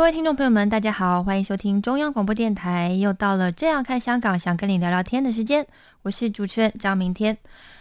各位听众朋友们，大家好，欢迎收听中央广播电台。又到了这样看香港，想跟你聊聊天的时间，我是主持人张明天。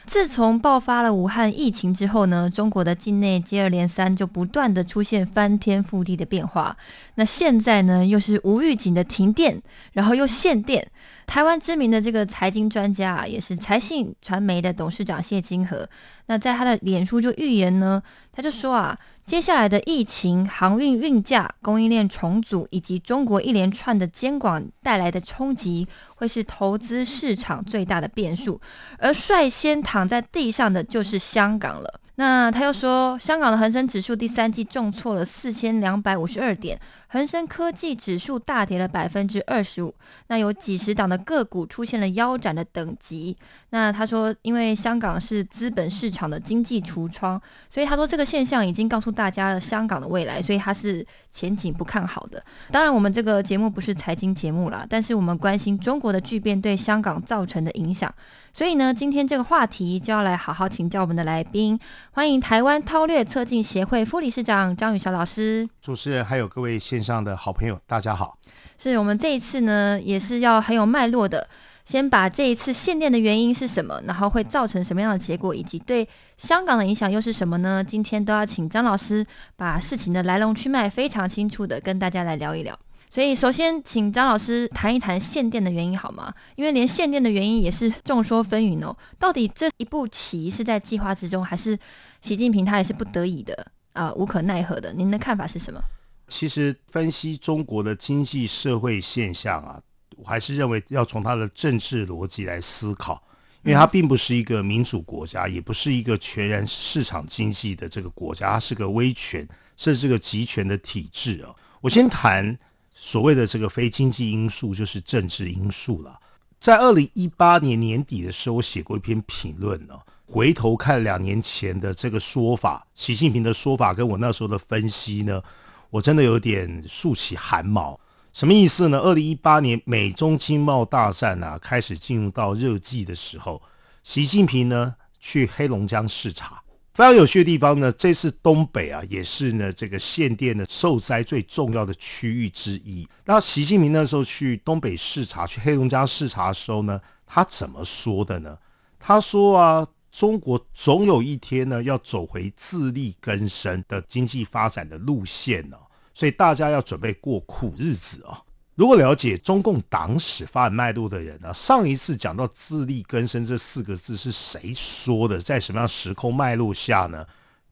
自从爆发了武汉疫情之后呢，中国的境内接二连三就不断的出现翻天覆地的变化。那现在呢，又是无预警的停电，然后又限电。台湾知名的这个财经专家啊，也是财信传媒的董事长谢金河，那在他的脸书就预言呢，他就说啊，接下来的疫情、航运运价、供应链重组以及中国一连串的监管带来的冲击，会是投资市场最大的变数。而率先躺在地上的就是香港了。那他又说，香港的恒生指数第三季重挫了四千两百五十二点，恒生科技指数大跌了百分之二十五。那有几十档的个股出现了腰斩的等级。那他说，因为香港是资本市场的经济橱窗，所以他说这个现象已经告诉大家了香港的未来，所以他是前景不看好的。当然，我们这个节目不是财经节目啦，但是我们关心中国的巨变对香港造成的影响。所以呢，今天这个话题就要来好好请教我们的来宾，欢迎台湾韬略策进协会副理事长张宇晓老师。主持人还有各位上的好朋友，大家好。是我们这一次呢，也是要很有脉络的，先把这一次限电的原因是什么，然后会造成什么样的结果，以及对香港的影响又是什么呢？今天都要请张老师把事情的来龙去脉非常清楚的跟大家来聊一聊。所以，首先请张老师谈一谈限电的原因好吗？因为连限电的原因也是众说纷纭哦。到底这一步棋是在计划之中，还是习近平他也是不得已的啊、无可奈何的？您的看法是什么？其实分析中国的经济社会现象啊，我还是认为要从它的政治逻辑来思考，因为它并不是一个民主国家，也不是一个全然市场经济的这个国家，它是个威权，甚至是个集权的体制啊。我先谈所谓的这个非经济因素，就是政治因素了。在二零一八年年底的时候，我写过一篇评论呢。回头看两年前的这个说法，习近平的说法跟我那时候的分析呢，我真的有点竖起汗毛。什么意思呢？二零一八年美中经贸大战啊开始进入到热季的时候，习近平呢去黑龙江视察。非常有趣的地方呢，这次东北啊也是呢这个限电的受灾最重要的区域之一。那习近平那时候去东北视察，去黑龙江视察的时候呢，他怎么说的呢？他说啊。中国总有一天呢，要走回自力更生的经济发展的路线呢、所以大家要准备过苦日子啊、如果了解中共党史发展脉络的人呢，上一次讲到自力更生这四个字是谁说的？在什么样时空脉络下呢？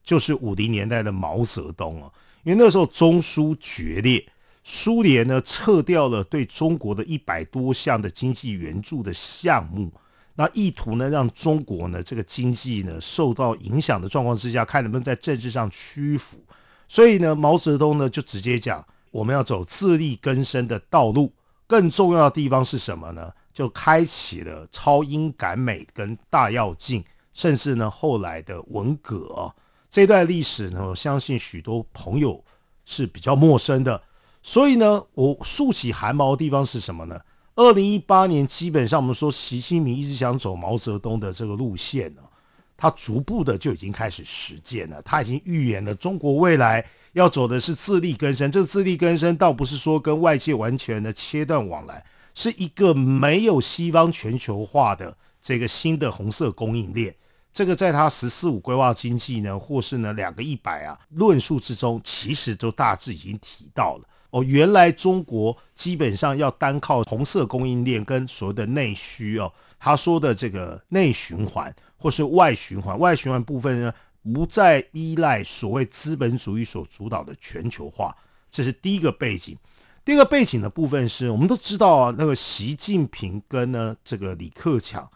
就是五零年代的毛泽东哦，因为那时候中苏决裂，苏联呢撤掉了对中国的一百多项的经济援助的项目。那意图呢，让中国呢这个经济呢受到影响的状况之下，看能不能在政治上屈服。所以呢，毛泽东呢就直接讲，我们要走自力更生的道路。更重要的地方是什么呢？就开启了超英赶美跟大跃进，甚至呢后来的文革、这段历史呢，我相信许多朋友是比较陌生的。所以呢，我竖起汗毛的地方是什么呢？二零一八年，基本上我们说，习近平一直想走毛泽东的这个路线呢，他逐步的就已经开始实践了。他已经预言了中国未来要走的是自力更生。这个自力更生倒不是说跟外界完全的切断往来，是一个没有西方全球化的这个新的红色供应链。这个在他“十四五”规划经济呢，或是呢两个一百啊论述之中，其实都大致已经提到了。哦，原来中国基本上要单靠红色供应链跟所谓的内需哦，他说的这个内循环或是外循环，外循环部分呢，不再依赖所谓资本主义所主导的全球化，这是第一个背景。第二个背景的部分是我们都知道啊，那个习近平跟呢这个李克强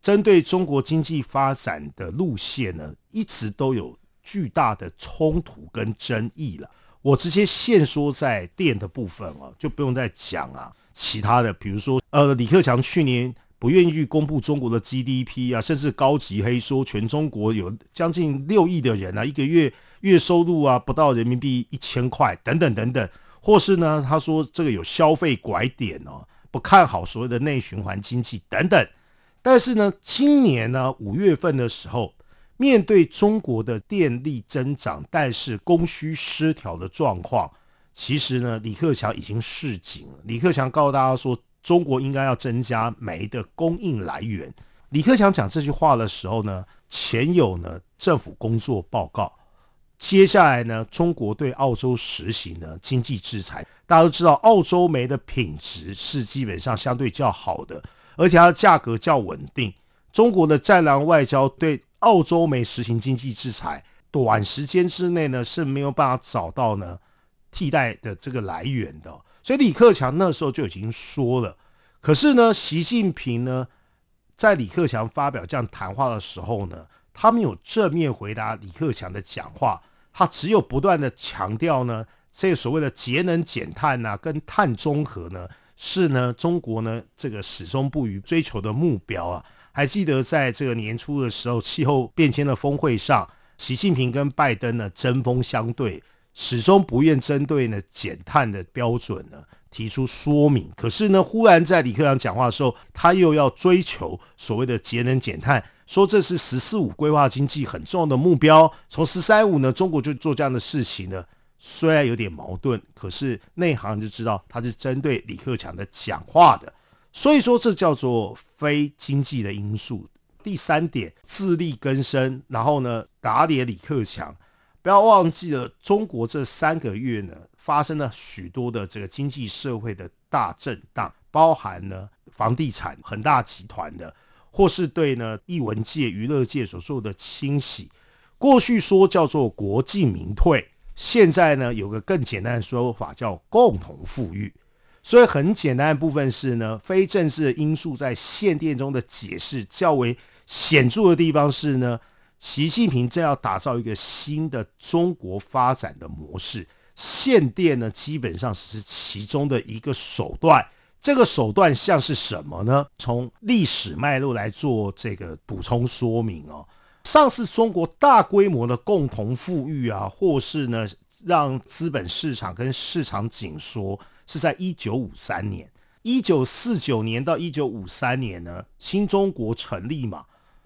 针对中国经济发展的路线呢，一直都有巨大的冲突跟争议了。我直接限缩在电的部分啊，就不用再讲啊，其他的比如说呃，李克强去年。不愿意公布中国的 GDP 啊，甚至高级黑说全中国有将近六亿的人啊，一个月月收入啊不到人民币一千块等等等等，或是呢他说这个有消费拐点哦，不看好所谓的内循环经济等等。但是呢，今年呢五月份的时候，面对中国的电力增长，但是供需失调的状况，其实呢李克强已经示警了。李克强告诉大家说。中国应该要增加煤的供应来源。李克强讲这句话的时候呢，前有呢政府工作报告，接下来呢，中国对澳洲实行呢经济制裁。大家都知道，澳洲煤的品质是基本上相对较好的，而且它的价格较稳定。中国的战狼外交对澳洲没实行经济制裁，短时间之内呢是没有办法找到呢替代的这个来源的。所以李克强那时候就已经说了，可是呢，习近平呢，在李克强发表这样谈话的时候呢，他没有正面回答李克强的讲话，他只有不断的强调呢，这个所谓的节能减碳呐，跟碳中和呢，是呢中国呢这个始终不渝追求的目标啊。还记得在这个年初的时候，气候变迁的峰会上，习近平跟拜登呢针锋相对。始终不愿针对呢减碳的标准呢提出说明，可是呢，忽然在李克强讲话的时候，他又要追求所谓的节能减碳，说这是“十四五”规划经济很重要的目标。从“十三五”呢，中国就做这样的事情呢，虽然有点矛盾，可是内行就知道他是针对李克强的讲话的，所以说这叫做非经济的因素。第三点，自力更生，然后呢打脸李克强。不要忘记了，中国这三个月呢，发生了许多的这个经济社会的大震荡，包含呢房地产恒大集团的，或是对呢艺文界、娱乐界所做的清洗。过去说叫做国进民退，现在呢有个更简单的说法叫共同富裕。所以很简单的部分是呢，非正式的因素在限电中的解释较为显著的地方是呢。习近平正要打造一个新的中国发展的模式，限电呢，基本上只是其中的一个手段。这个手段像是什么呢？从历史脉络来做这个补充说明哦。上次中国大规模的共同富裕啊，或是呢让资本市场跟市场紧缩，是在一九五三年，一九四九年到一九五三年呢，新中国成立嘛。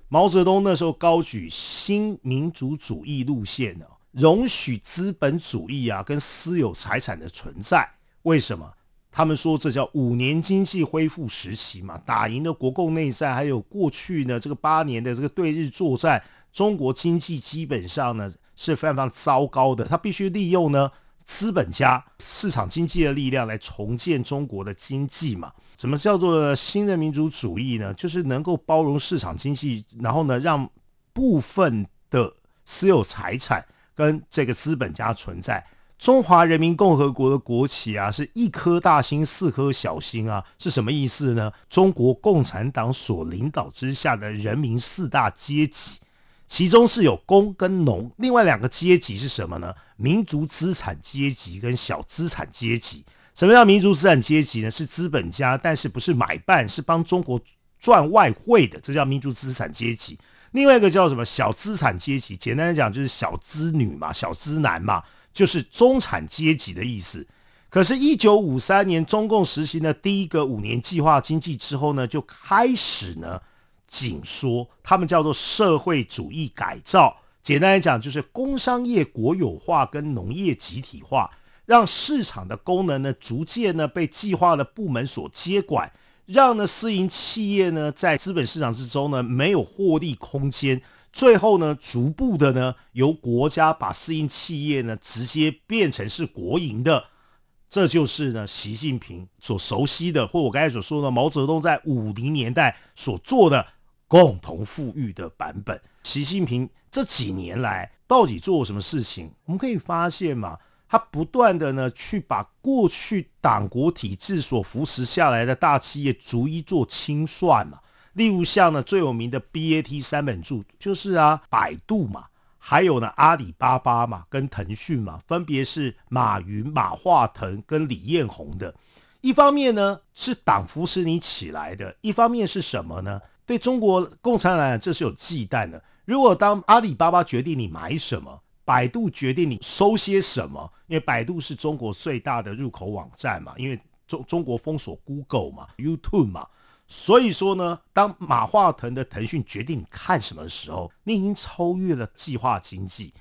毛泽东那时候高举新民主主义路线呢，容许资本主义啊跟私有财产的存在。为什么？他们说这叫五年经济恢复时期嘛，打赢了国共内战，还有过去呢这个八年的这个对日作战，中国经济基本上呢是非常非常糟糕的。他必须利用呢资本家市场经济的力量来重建中国的经济嘛。什么叫做新的民主主义呢？就是能够包容市场经济，然后呢，让部分的私有财产跟这个资本家存在。中华人民共和国的国旗啊，是一颗大星，四颗小星啊，是什么意思呢？中国共产党所领导之下的人民四大阶级，其中是有工跟农，另外两个阶级是什么呢？民族资产阶级跟小资产阶级。什么叫民族资产阶级呢？是资本家，但是不是买办，是帮中国赚外汇的，这叫民族资产阶级。另外一个叫什么小资产阶级？简单来讲就是小资女嘛，小资男嘛，就是中产阶级的意思。可是，一九五三年中共实行的第一个五年计划经济之后呢，就开始呢紧缩，他们叫做社会主义改造。简单来讲，就是工商业国有化跟农业集体化。让市场的功能呢，逐渐呢被计划的部门所接管，让呢私营企业呢在资本市场之中呢没有获利空间，最后呢逐步的呢由国家把私营企业呢直接变成是国营的，这就是呢习近平所熟悉的，或我刚才所说的毛泽东在五零年代所做的共同富裕的版本。习近平这几年来到底做了什么事情？我们可以发现嘛，他不断的呢去把过去党国体制所扶持下来的大企业逐一做清算嘛。例如像呢最有名的 BAT 三本柱，就是啊百度嘛，还有呢阿里巴巴嘛，跟腾讯嘛，分别是马云、马化腾跟李彦宏的。一方面呢是党扶持你起来的，一方面是什么呢？对中国共产党来讲，这是有忌惮的。如果当阿里巴巴决定你买什么，百度决定你收些什么，因为百度是中国最大的入口网站嘛，因为中中国封锁 Google 嘛、YouTube 嘛。所以说呢，当马化腾的腾讯决定你看什么的时候，你已经超越了计划经济，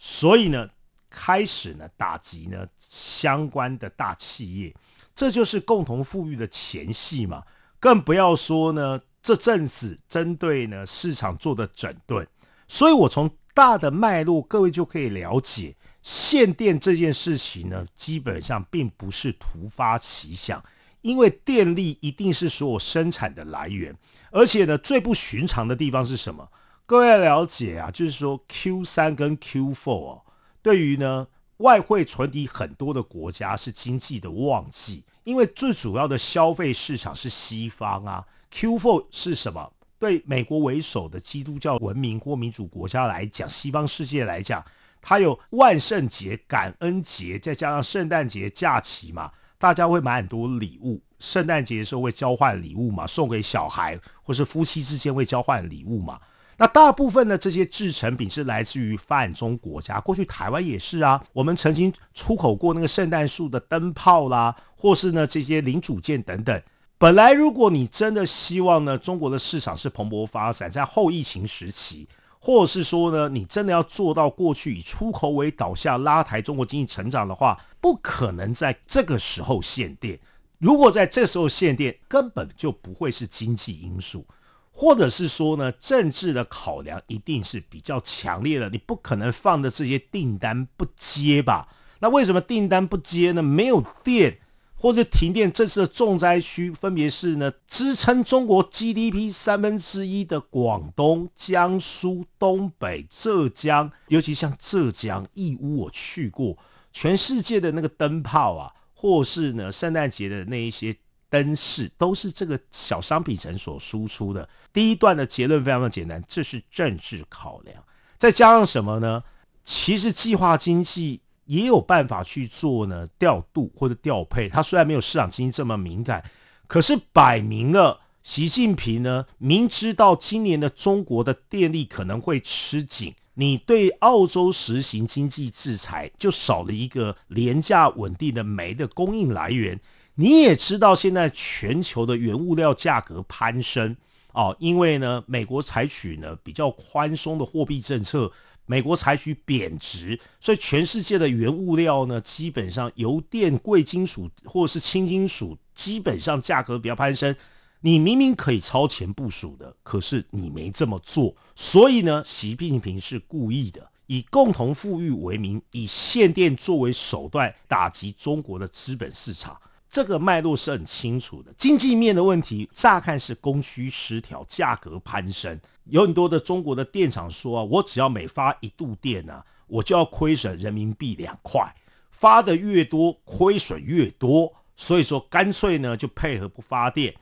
所以呢，开始呢打击呢相关的大企业，这就是共同富裕的前戏嘛。更不要说呢，这阵子针对呢市场做的整顿，所以我从大的脉络，各位就可以了解，限电这件事情呢，基本上并不是突发奇想。因为电力一定是所有生产的来源，而且呢，最不寻常的地方是什么？各位要了解啊，就是说 Q 三跟 Q four 哦，对于呢外汇存底很多的国家是经济的旺季，因为最主要的消费市场是西方啊。Q four 是什么？对美国为首的基督教文明或民主国家来讲，西方世界来讲，它有万圣节、感恩节，再加上圣诞节假期嘛。大家会买很多礼物，圣诞节的时候会交换礼物嘛，送给小孩，或是夫妻之间会交换礼物嘛。那大部分的这些制成品是来自于发展中国家，过去台湾也是啊。我们曾经出口过那个圣诞树的灯泡啦，或是呢这些零组件等等。本来如果你真的希望呢中国的市场是蓬勃发展，在后疫情时期。或者是说呢，你真的要做到过去以出口为导向拉抬中国经济成长的话，不可能在这个时候限电。如果在这时候限电，根本就不会是经济因素，或者是说呢，政治的考量一定是比较强烈的。你不可能放的这些订单不接吧？那为什么订单不接呢？没有电。或者停电，这次的重灾区分别是呢，支撑中国 GDP 三分之一的广东、江苏、东北、浙江，尤其像浙江义乌，我去过，全世界的那个灯泡啊，或是呢圣诞节的那一些灯饰，都是这个小商品城所输出的。第一段的结论非常的简单，这是政治考量，再加上什么呢？其实计划经济。也有办法去做呢，调度或者调配。它虽然没有市场经济这么敏感，可是摆明了，习近平呢明知道今年的中国的电力可能会吃紧，你对澳洲实行经济制裁，就少了一个廉价稳定的煤的供应来源。你也知道，现在全球的原物料价格攀升哦，因为呢，美国采取呢比较宽松的货币政策。美国采取贬值，所以全世界的原物料呢，基本上油电贵金属或者是轻金属，基本上价格比较攀升。你明明可以超前部署的，可是你没这么做。所以呢，习近平是故意的，以共同富裕为名，以限电作为手段打击中国的资本市场。这个脉络是很清楚的。经济面的问题，乍看是供需失调，价格攀升。有很多的中国的电厂说啊，我只要每发一度电呢，我就要亏损人民币两块，发的越多，亏损越多，所以说干脆呢就配合不发电。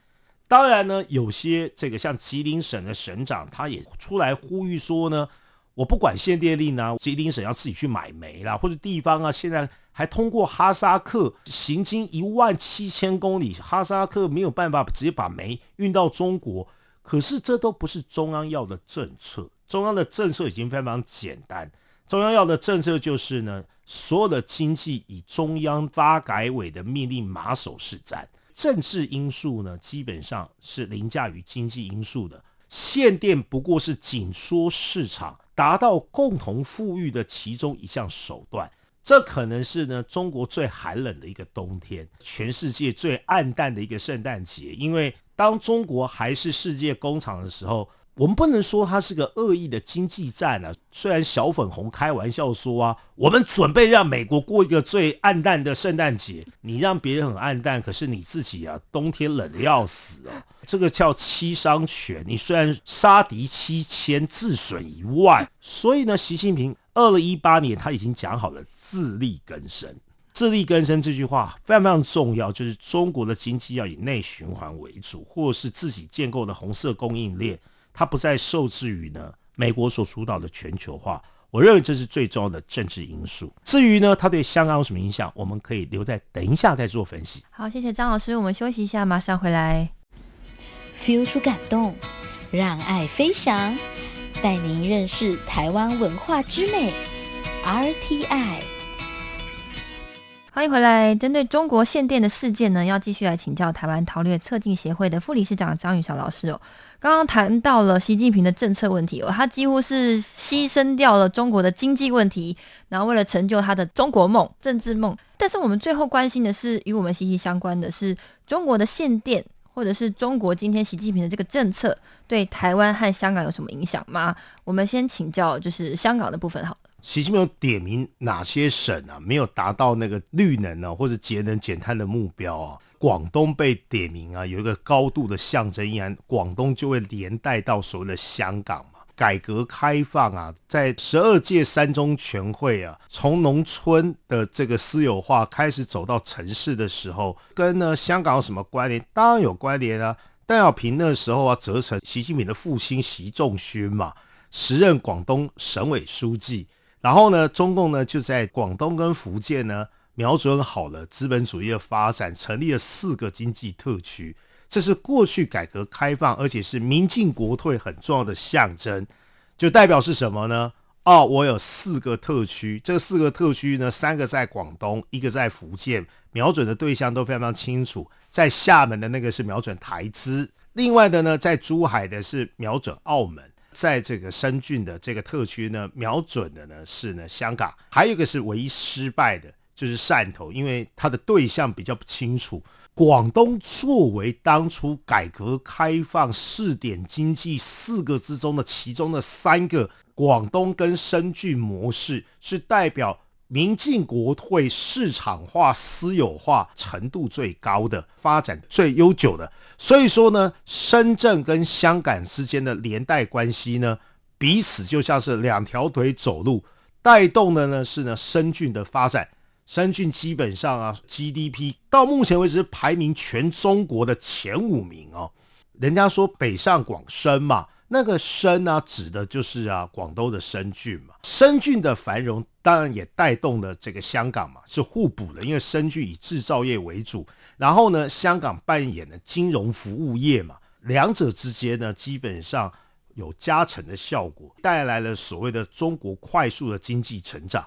当然呢，有些这个像吉林省的省长，他也出来呼吁说呢，我不管限电令呢，吉林省要自己去买煤啦，或者地方啊，现在还通过哈萨克行经一万七千公里，哈萨克没有办法直接把煤运到中国。可是这都不是中央要的政策，中央的政策已经非常简单。中央要的政策就是呢，所有的经济以中央发改委的命令马首是瞻，政治因素呢基本上是凌驾于经济因素的。限电不过是紧缩市场、达到共同富裕的其中一项手段。这可能是呢中国最寒冷的一个冬天，全世界最暗淡的一个圣诞节，因为。当中国还是世界工厂的时候，我们不能说它是个恶意的经济战啊。虽然小粉红开玩笑说啊，我们准备让美国过一个最暗淡的圣诞节，你让别人很暗淡，可是你自己啊，冬天冷的要死啊。这个叫七伤拳，你虽然杀敌七千，自损一万。所以呢，习近平二零一八年他已经讲好了自力更生。自力更生这句话非常非常重要，就是中国的经济要以内循环为主，或是自己建构的红色供应链。它不再受制于呢美国所主导的全球化，我认为这是最重要的政治因素。至于呢，它对香港有什么影响，我们可以留在等一下再做分析。好，谢谢张老师，我们休息一下，马上回来。feel 出感动，让爱飞翔，带您认识台湾文化之美。RTI。欢迎回来。针对中国限电的事件呢，要继续来请教台湾韬略策进协会的副理事长张宇晓老师哦。刚刚谈到了习近平的政策问题哦，他几乎是牺牲掉了中国的经济问题，然后为了成就他的中国梦、政治梦。但是我们最后关心的是，与我们息息相关的是中国的限电，或者是中国今天习近平的这个政策对台湾和香港有什么影响吗？我们先请教，就是香港的部分好了。习近平点名哪些省啊没有达到那个绿能呢，或者节能减碳的目标啊？广东被点名啊，有一个高度的象征意义，广东就会连带到所谓的香港。改革开放啊，在十二届三中全会啊，从农村的这个私有化开始走到城市的时候，跟呢香港有什么关联？当然有关联啊。邓小平那时候啊，责成习近平的父亲习仲勋嘛，时任广东省委书记。然后呢，中共呢就在广东跟福建呢瞄准好了资本主义的发展，成立了四个经济特区。这是过去改革开放，而且是民进国退很重要的象征。就代表是什么呢？哦，我有四个特区，这四个特区呢，三个在广东，一个在福建，瞄准的对象都非常非常清楚。在厦门的那个是瞄准台资，另外的呢，在珠海的是瞄准澳门。在这个深圳的这个特区呢，瞄准的呢是呢香港，还有一个是唯一失败的，就是汕头，因为它的对象比较不清楚。广东作为当初改革开放试点经济四个之中的其中的三个，广东跟深圳模式是代表。民进国退市场化、私有化程度最高的、发展最悠久的，所以说呢，深圳跟香港之间的连带关系呢，彼此就像是两条腿走路，带动的呢是呢深圳的发展。深圳基本上啊，GDP 到目前为止排名全中国的前五名哦。人家说北上广深嘛。那个深呢，指的就是啊广东的深圳嘛。深圳的繁荣当然也带动了这个香港嘛，是互补的。因为深圳以制造业为主，然后呢，香港扮演的金融服务业嘛，两者之间呢，基本上有加成的效果，带来了所谓的中国快速的经济成长。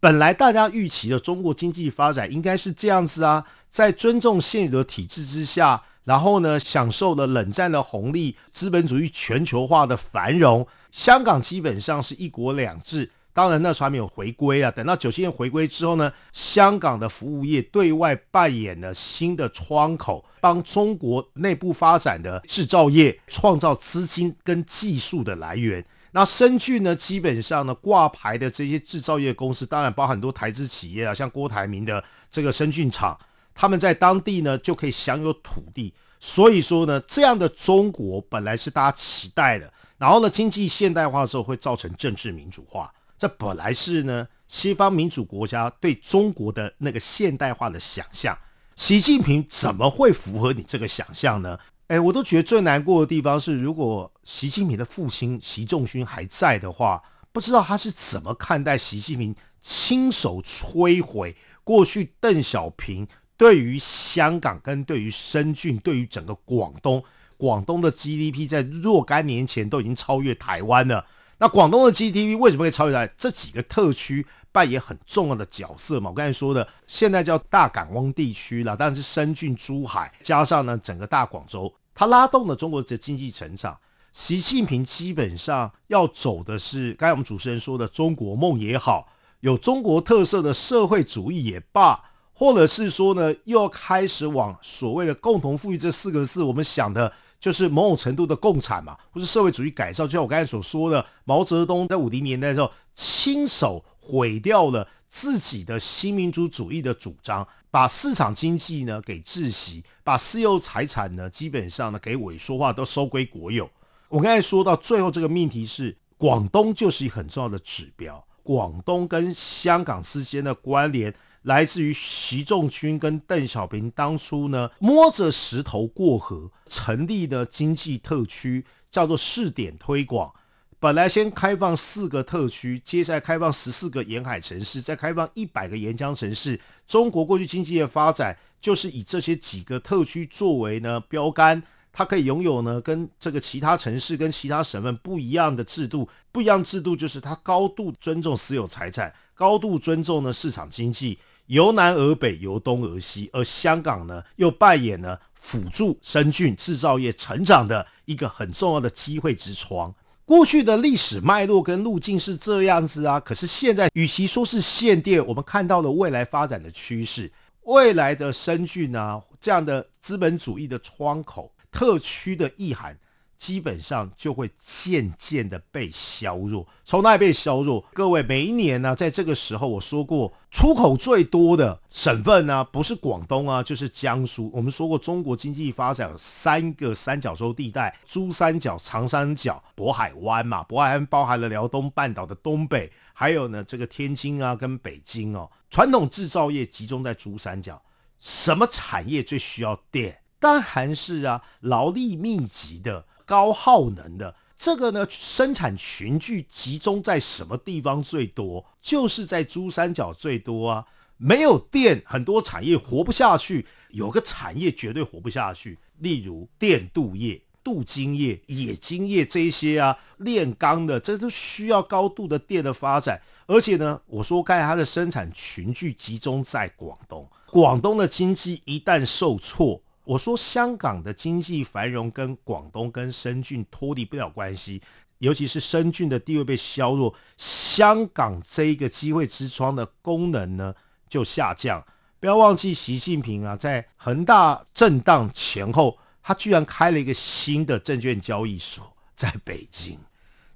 本来大家预期的中国经济发展应该是这样子啊，在尊重现有的体制之下。然后呢，享受了冷战的红利，资本主义全球化的繁荣。香港基本上是一国两制，当然那时候还没有回归啊。等到九七年回归之后呢，香港的服务业对外扮演了新的窗口，帮中国内部发展的制造业创造资金跟技术的来源。那深圳呢，基本上呢挂牌的这些制造业公司，当然包含很多台资企业啊，像郭台铭的这个深圳厂。他们在当地呢就可以享有土地，所以说呢，这样的中国本来是大家期待的。然后呢，经济现代化的时候会造成政治民主化，这本来是呢西方民主国家对中国的那个现代化的想象。习近平怎么会符合你这个想象呢？哎，我都觉得最难过的地方是，如果习近平的父亲习仲勋还在的话，不知道他是怎么看待习近平亲手摧毁过去邓小平。对于香港跟对于深圳，对于整个广东，广东的 GDP 在若干年前都已经超越台湾了。那广东的 GDP 为什么会超越台？这几个特区扮演很重要的角色嘛。我刚才说的，现在叫大港湾地区了，当然是深圳、珠海，加上呢整个大广州，它拉动了中国的经济成长。习近平基本上要走的是，刚才我们主持人说的中国梦也好，有中国特色的社会主义也罢。或者是说呢，又要开始往所谓的共同富裕这四个字，我们想的就是某种程度的共产嘛，或是社会主义改造。就像我刚才所说的，毛泽东在五零年代的时候，亲手毁掉了自己的新民主主义的主张，把市场经济呢给窒息，把私有财产呢基本上呢给萎缩化，都收归国有。我刚才说到最后这个命题是，广东就是一很重要的指标，广东跟香港之间的关联。来自于习仲勋跟邓小平当初呢摸着石头过河成立的经济特区，叫做试点推广。本来先开放四个特区，接下来开放十四个沿海城市，再开放一百个沿江城市。中国过去经济的发展就是以这些几个特区作为呢标杆，它可以拥有呢跟这个其他城市跟其他省份不一样的制度。不一样制度就是它高度尊重私有财产，高度尊重呢市场经济。由南而北，由东而西，而香港呢，又扮演了辅助深圳制造业成长的一个很重要的机会之窗。过去的历史脉络跟路径是这样子啊，可是现在与其说是限电，我们看到了未来发展的趋势，未来的深圳啊这样的资本主义的窗口特区的意涵。基本上就会渐渐的被削弱，从哪里被削弱？各位，每一年呢，在这个时候，我说过，出口最多的省份呢，不是广东啊，就是江苏。我们说过，中国经济发展有三个三角洲地带：珠三角、长三角、渤海湾嘛。渤海湾包含了辽东半岛的东北，还有呢，这个天津啊跟北京哦。传统制造业集中在珠三角，什么产业最需要电？当然是啊，劳力密集的。高耗能的这个呢，生产群聚集中在什么地方最多？就是在珠三角最多啊。没有电，很多产业活不下去。有个产业绝对活不下去，例如电镀业、镀金业、冶金业这些啊，炼钢的，这都需要高度的电的发展。而且呢，我说刚才它的生产群聚集中在广东，广东的经济一旦受挫。我说香港的经济繁荣跟广东跟深圳脱离不了关系，尤其是深圳的地位被削弱，香港这一个机会之窗的功能呢就下降。不要忘记习近平啊，在恒大震荡前后，他居然开了一个新的证券交易所，在北京。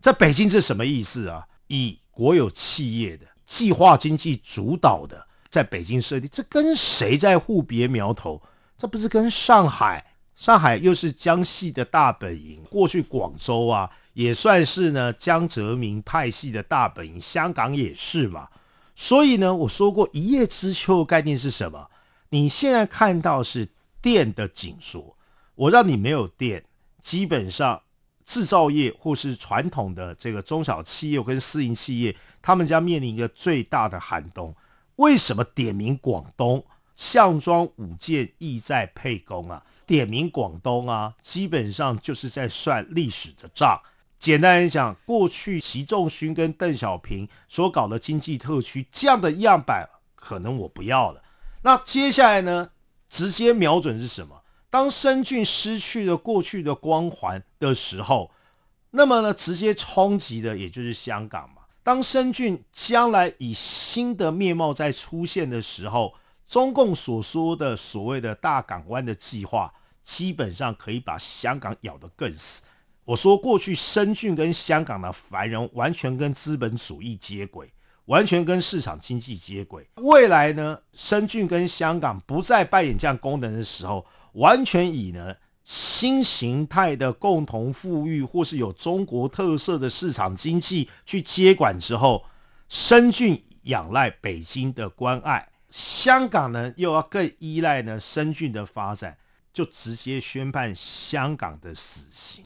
在北京是什么意思啊？以国有企业的计划经济主导的，在北京设立，这跟谁在互别苗头？这不是跟上海，上海又是江系的大本营。过去广州啊，也算是呢江泽民派系的大本营。香港也是嘛。所以呢，我说过一叶知秋的概念是什么？你现在看到是电的紧缩，我让你没有电，基本上制造业或是传统的这个中小企业跟私营企业，他们将面临一个最大的寒冬。为什么点名广东？项庄舞剑，意在沛公啊！点名广东啊，基本上就是在算历史的账。简单来讲，过去习仲勋跟邓小平所搞的经济特区这样的样板，可能我不要了。那接下来呢，直接瞄准是什么？当深圳失去了过去的光环的时候，那么呢，直接冲击的也就是香港嘛。当深圳将来以新的面貌再出现的时候，中共所说的所谓的大港湾的计划，基本上可以把香港咬得更死。我说过去深圳跟香港的繁荣，完全跟资本主义接轨，完全跟市场经济接轨。未来呢，深圳跟香港不再扮演这样功能的时候，完全以呢新形态的共同富裕，或是有中国特色的市场经济去接管之后，深圳仰赖北京的关爱。香港呢，又要更依赖呢深圳的发展，就直接宣判香港的死刑，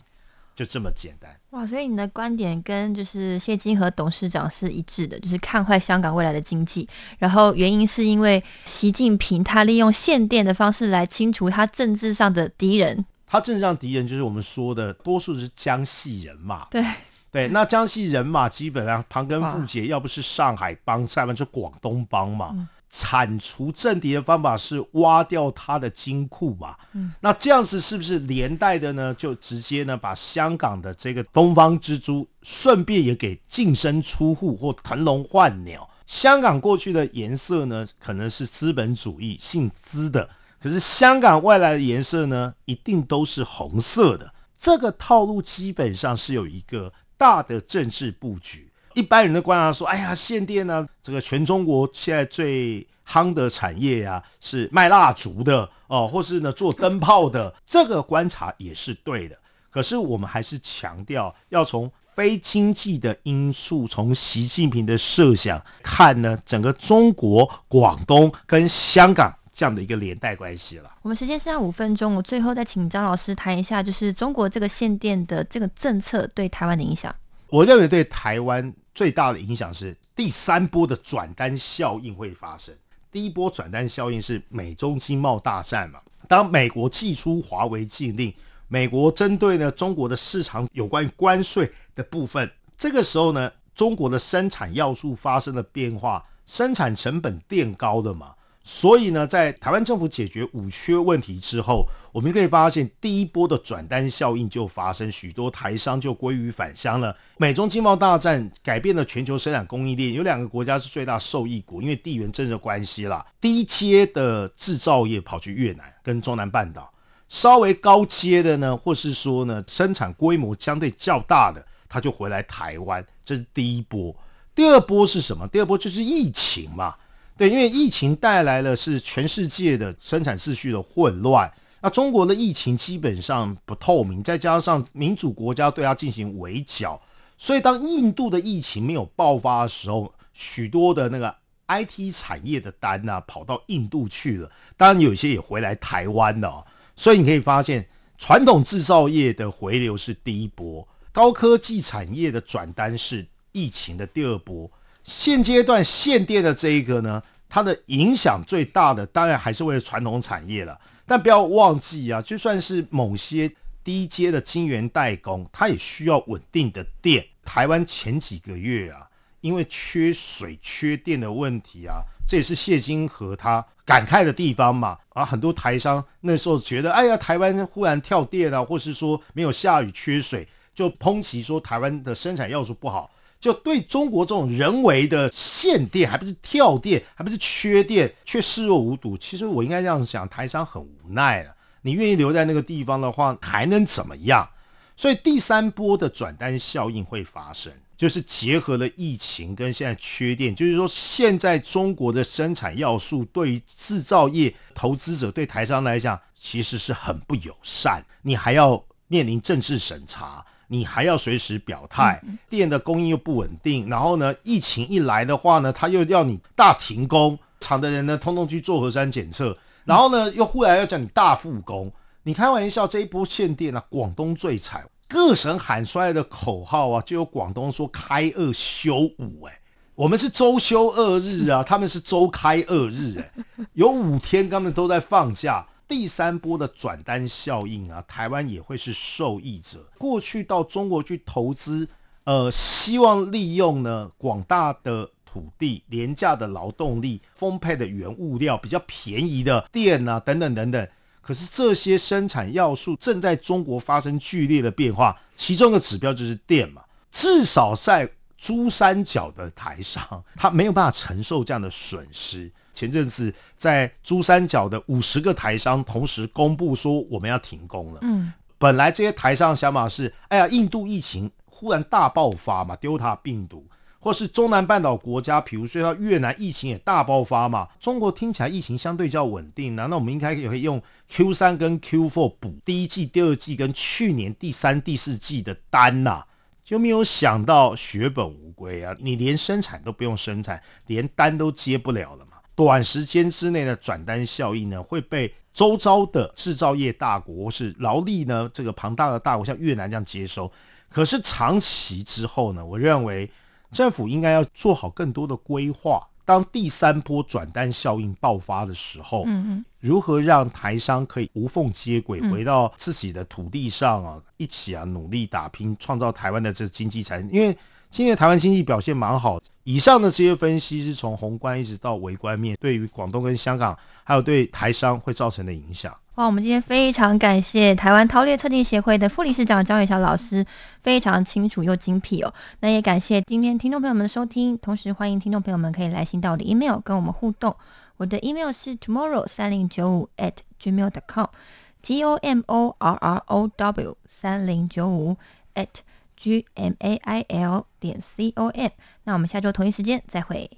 就这么简单。哇，所以你的观点跟就是谢金河董事长是一致的，就是看坏香港未来的经济。然后原因是因为习近平他利用限电的方式来清除他政治上的敌人。他政治上敌人就是我们说的多数是江西人嘛。对对，那江西人嘛，基本上旁根富节，要不是上海帮，再不就广东帮嘛。铲除政敌的方法是挖掉他的金库吧？嗯，那这样子是不是连带的呢？就直接呢把香港的这个东方之珠顺便也给净身出户或腾笼换鸟？香港过去的颜色呢，可能是资本主义姓资的，可是香港外来的颜色呢，一定都是红色的。这个套路基本上是有一个大的政治布局。一般人的观察说：“哎呀，限电呢，这个全中国现在最夯的产业呀，是卖蜡烛的哦，或是呢做灯泡的。”这个观察也是对的。可是我们还是强调要从非经济的因素，从习近平的设想看呢，整个中国广东跟香港这样的一个连带关系了。我们时间剩下五分钟，我最后再请张老师谈一下，就是中国这个限电的这个政策对台湾的影响。我认为对台湾最大的影响是第三波的转单效应会发生。第一波转单效应是美中经贸大战嘛，当美国寄出华为禁令。美国针对呢中国的市场有关于关税的部分，这个时候呢，中国的生产要素发生了变化，生产成本垫高了嘛，所以呢，在台湾政府解决五缺问题之后，我们可以发现第一波的转单效应就发生，许多台商就归于返乡了。美中经贸大战改变了全球生产供应链，有两个国家是最大受益国，因为地缘政治关系啦，低阶的制造业跑去越南跟中南半岛。稍微高阶的呢，或是说呢，生产规模相对较大的，他就回来台湾，这是第一波。第二波是什么？第二波就是疫情嘛，对，因为疫情带来了是全世界的生产秩序的混乱。那中国的疫情基本上不透明，再加上民主国家对它进行围剿，所以当印度的疫情没有爆发的时候，许多的那个 IT 产业的单呢跑到印度去了，当然有些也回来台湾了。所以你可以发现，传统制造业的回流是第一波，高科技产业的转单是疫情的第二波。现阶段限电的这一个呢，它的影响最大的当然还是为了传统产业了。但不要忘记啊，就算是某些低阶的晶圆代工，它也需要稳定的电。台湾前几个月啊，因为缺水、缺电的问题啊。这也是谢金河他感慨的地方嘛，啊，很多台商那时候觉得，哎呀，台湾忽然跳电啊，或是说没有下雨缺水，就抨击说台湾的生产要素不好，就对中国这种人为的限电，还不是跳电，还不是缺电，却视若无睹。其实我应该这样想，台商很无奈了。你愿意留在那个地方的话，还能怎么样？所以第三波的转单效应会发生。就是结合了疫情跟现在缺电，就是说现在中国的生产要素对于制造业投资者对台商来讲其实是很不友善。你还要面临政治审查，你还要随时表态，电的供应又不稳定，然后呢，疫情一来的话呢，他又要你大停工，厂的人呢通通去做核酸检测，然后呢又忽然要叫你大复工。你开玩笑，这一波限电啊，广东最惨。各省喊出来的口号啊，就有广东说开二休五，哎，我们是周休二日啊，他们是周开二日，哎，有五天他们都在放假。第三波的转单效应啊，台湾也会是受益者。过去到中国去投资，呃，希望利用呢广大的土地、廉价的劳动力、丰沛的原物料、比较便宜的电啊，等等等等。可是这些生产要素正在中国发生剧烈的变化，其中的指标就是电嘛。至少在珠三角的台商，他没有办法承受这样的损失。前阵子在珠三角的五十个台商同时公布说我们要停工了。嗯，本来这些台商的想法是，哎呀，印度疫情忽然大爆发嘛，Delta 病毒。或是中南半岛国家，比如说到越南，疫情也大爆发嘛。中国听起来疫情相对较稳定，难道我们应该也可以用 Q 三跟 Q four 补第一季、第二季跟去年第三、第四季的单呐？就没有想到血本无归啊！你连生产都不用生产，连单都接不了了嘛。短时间之内的转单效应呢，会被周遭的制造业大国或是劳力呢这个庞大的大国，像越南这样接收。可是长期之后呢，我认为。政府应该要做好更多的规划。当第三波转单效应爆发的时候，嗯如何让台商可以无缝接轨，回到自己的土地上啊，一起啊努力打拼，创造台湾的这经济产因为今年台湾经济表现蛮好。以上的这些分析是从宏观一直到微观面，对于广东跟香港，还有对台商会造成的影响。哇，我们今天非常感谢台湾韬略测定协会的副理事长张伟晓老师，非常清楚又精辟哦。那也感谢今天听众朋友们的收听，同时欢迎听众朋友们可以来信到我的 email 跟我们互动。我的 email 是 tomorrow 三零九五 at gmail dot com，t o m o r r o w 三零九五 at g m a i l 点 c o m。那我们下周同一时间再会。